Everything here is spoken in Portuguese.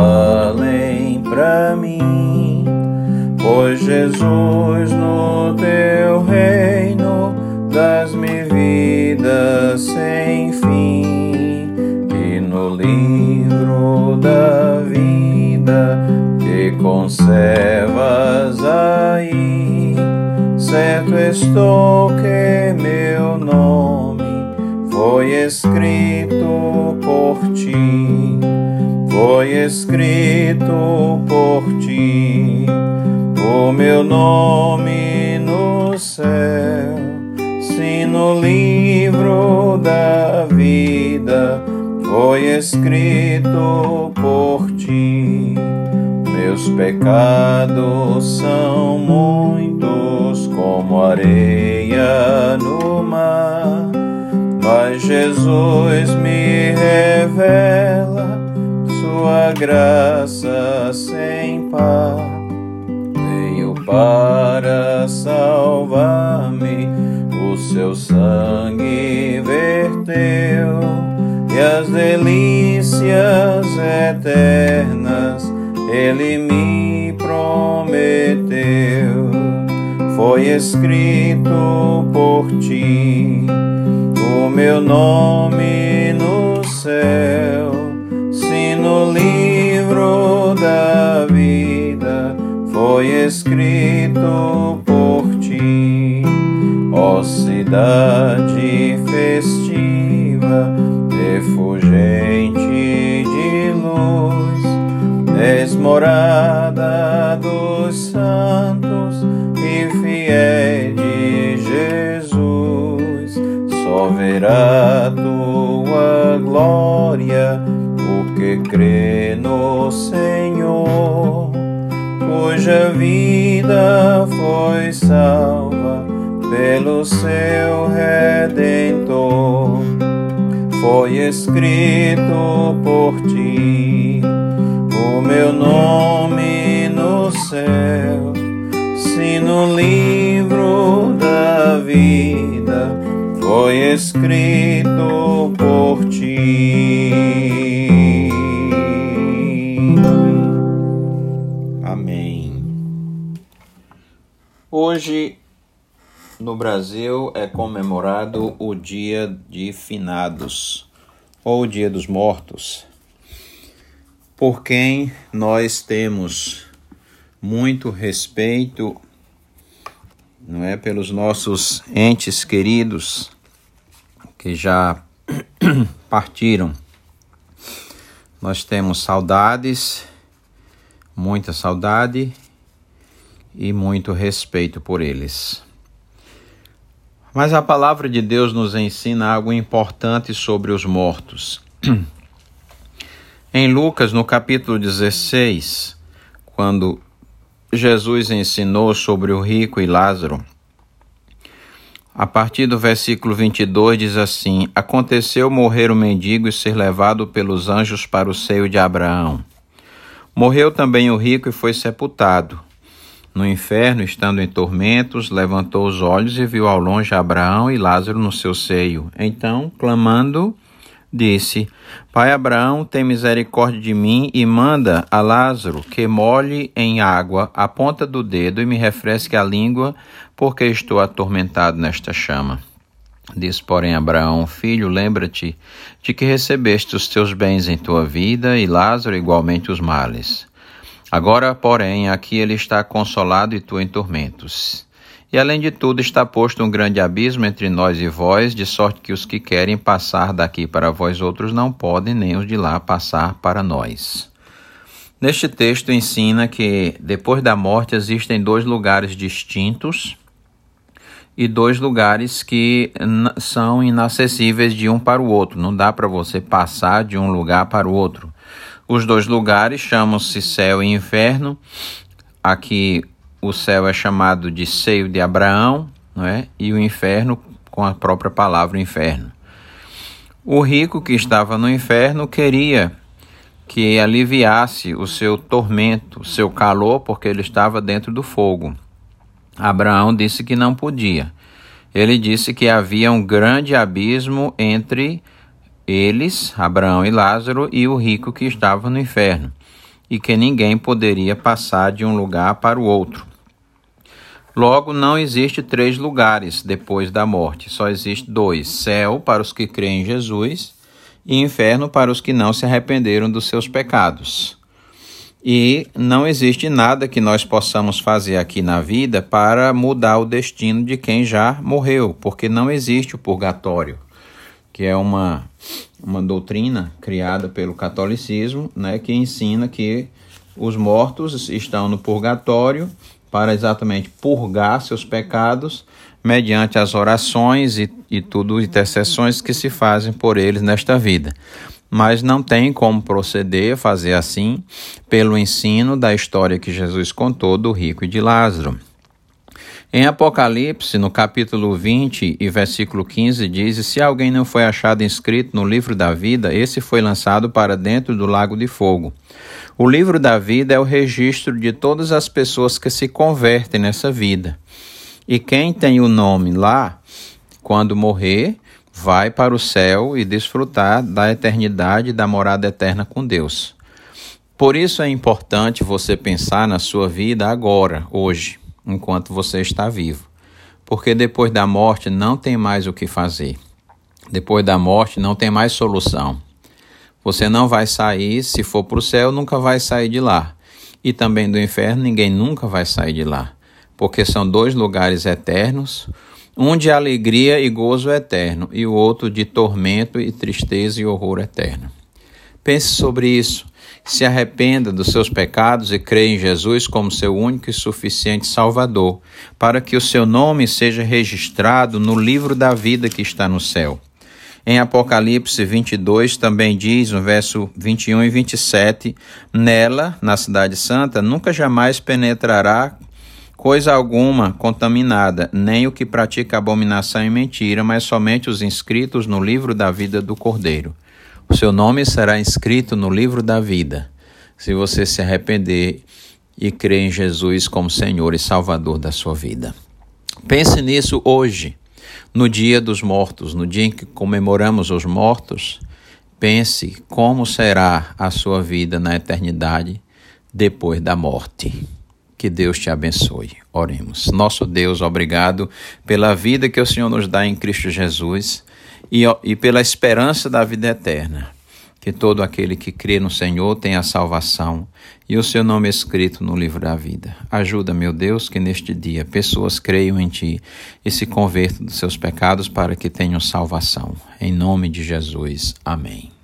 valem para mim, pois Jesus no teu reino das-me vida sem fim. E no livro da vida que conservas aí, certo estou que meu nome foi escrito escrito por ti, o meu nome no céu, sim no livro da vida, foi escrito por ti. Meus pecados são muitos como areia no mar mas Jesus me revela sua graça sem par. Veio para salvar-me, o seu sangue verteu e as delícias eternas ele me prometeu. Foi escrito por ti o meu nome no céu, no livro da vida foi escrito por ti, ó cidade festiva, refugente de luz, és morada dos santos e fiéis de Jesus. Só verá tua glória que crê no Senhor, cuja vida foi salva pelo seu Redentor. Foi escrito por ti o meu nome no céu, se no livro da vida foi escrito Hoje no Brasil é comemorado o Dia de Finados ou o Dia dos Mortos, por quem nós temos muito respeito, não é, pelos nossos entes queridos que já partiram. Nós temos saudades, muita saudade e muito respeito por eles. Mas a palavra de Deus nos ensina algo importante sobre os mortos. Em Lucas, no capítulo 16, quando Jesus ensinou sobre o rico e Lázaro, a partir do versículo 22 diz assim: Aconteceu morrer o mendigo e ser levado pelos anjos para o seio de Abraão. Morreu também o rico e foi sepultado. No inferno, estando em tormentos, levantou os olhos e viu ao longe Abraão e Lázaro no seu seio. Então, clamando, disse: Pai Abraão, tem misericórdia de mim e manda a Lázaro que molhe em água a ponta do dedo e me refresque a língua, porque estou atormentado nesta chama. Diz, porém, Abraão: Filho, lembra-te de que recebeste os teus bens em tua vida e Lázaro igualmente os males. Agora, porém, aqui ele está consolado e tu em tormentos. E além de tudo, está posto um grande abismo entre nós e vós, de sorte que os que querem passar daqui para vós outros não podem, nem os de lá passar para nós. Neste texto ensina que depois da morte existem dois lugares distintos e dois lugares que são inacessíveis de um para o outro. Não dá para você passar de um lugar para o outro. Os dois lugares chamam-se céu e inferno. Aqui o céu é chamado de seio de Abraão, não é? E o inferno com a própria palavra inferno. O rico que estava no inferno queria que aliviasse o seu tormento, o seu calor, porque ele estava dentro do fogo. Abraão disse que não podia. Ele disse que havia um grande abismo entre eles, Abraão e Lázaro, e o rico que estava no inferno, e que ninguém poderia passar de um lugar para o outro. Logo, não existe três lugares depois da morte, só existe dois: céu para os que creem em Jesus e inferno para os que não se arrependeram dos seus pecados. E não existe nada que nós possamos fazer aqui na vida para mudar o destino de quem já morreu, porque não existe o purgatório, que é uma, uma doutrina criada pelo catolicismo, né, que ensina que os mortos estão no purgatório para exatamente purgar seus pecados mediante as orações e, e tudo, intercessões que se fazem por eles nesta vida. Mas não tem como proceder, fazer assim, pelo ensino da história que Jesus contou do rico e de Lázaro. Em Apocalipse, no capítulo 20 e versículo 15, diz: Se alguém não foi achado inscrito no livro da vida, esse foi lançado para dentro do lago de fogo. O livro da vida é o registro de todas as pessoas que se convertem nessa vida. E quem tem o nome lá, quando morrer, vai para o céu e desfrutar da eternidade da morada eterna com Deus. Por isso é importante você pensar na sua vida agora, hoje enquanto você está vivo. Porque depois da morte não tem mais o que fazer. Depois da morte não tem mais solução. Você não vai sair, se for para o céu, nunca vai sair de lá. E também do inferno, ninguém nunca vai sair de lá. Porque são dois lugares eternos, um de alegria e gozo eterno, e o outro de tormento e tristeza e horror eterno. Pense sobre isso se arrependa dos seus pecados e creia em Jesus como seu único e suficiente Salvador, para que o seu nome seja registrado no livro da vida que está no céu. Em Apocalipse 22 também diz, no verso 21 e 27, nela, na cidade santa, nunca jamais penetrará coisa alguma contaminada, nem o que pratica abominação e mentira, mas somente os inscritos no livro da vida do Cordeiro. O seu nome será inscrito no livro da vida, se você se arrepender e crer em Jesus como Senhor e Salvador da sua vida. Pense nisso hoje, no dia dos mortos, no dia em que comemoramos os mortos. Pense como será a sua vida na eternidade depois da morte. Que Deus te abençoe. Oremos. Nosso Deus, obrigado pela vida que o Senhor nos dá em Cristo Jesus e, e pela esperança da vida eterna. Que todo aquele que crê no Senhor tenha salvação e o seu nome escrito no livro da vida. Ajuda, meu Deus, que neste dia pessoas creiam em Ti e se convertam dos seus pecados para que tenham salvação. Em nome de Jesus. Amém.